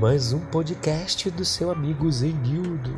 mais um podcast do seu amigo Zenildo.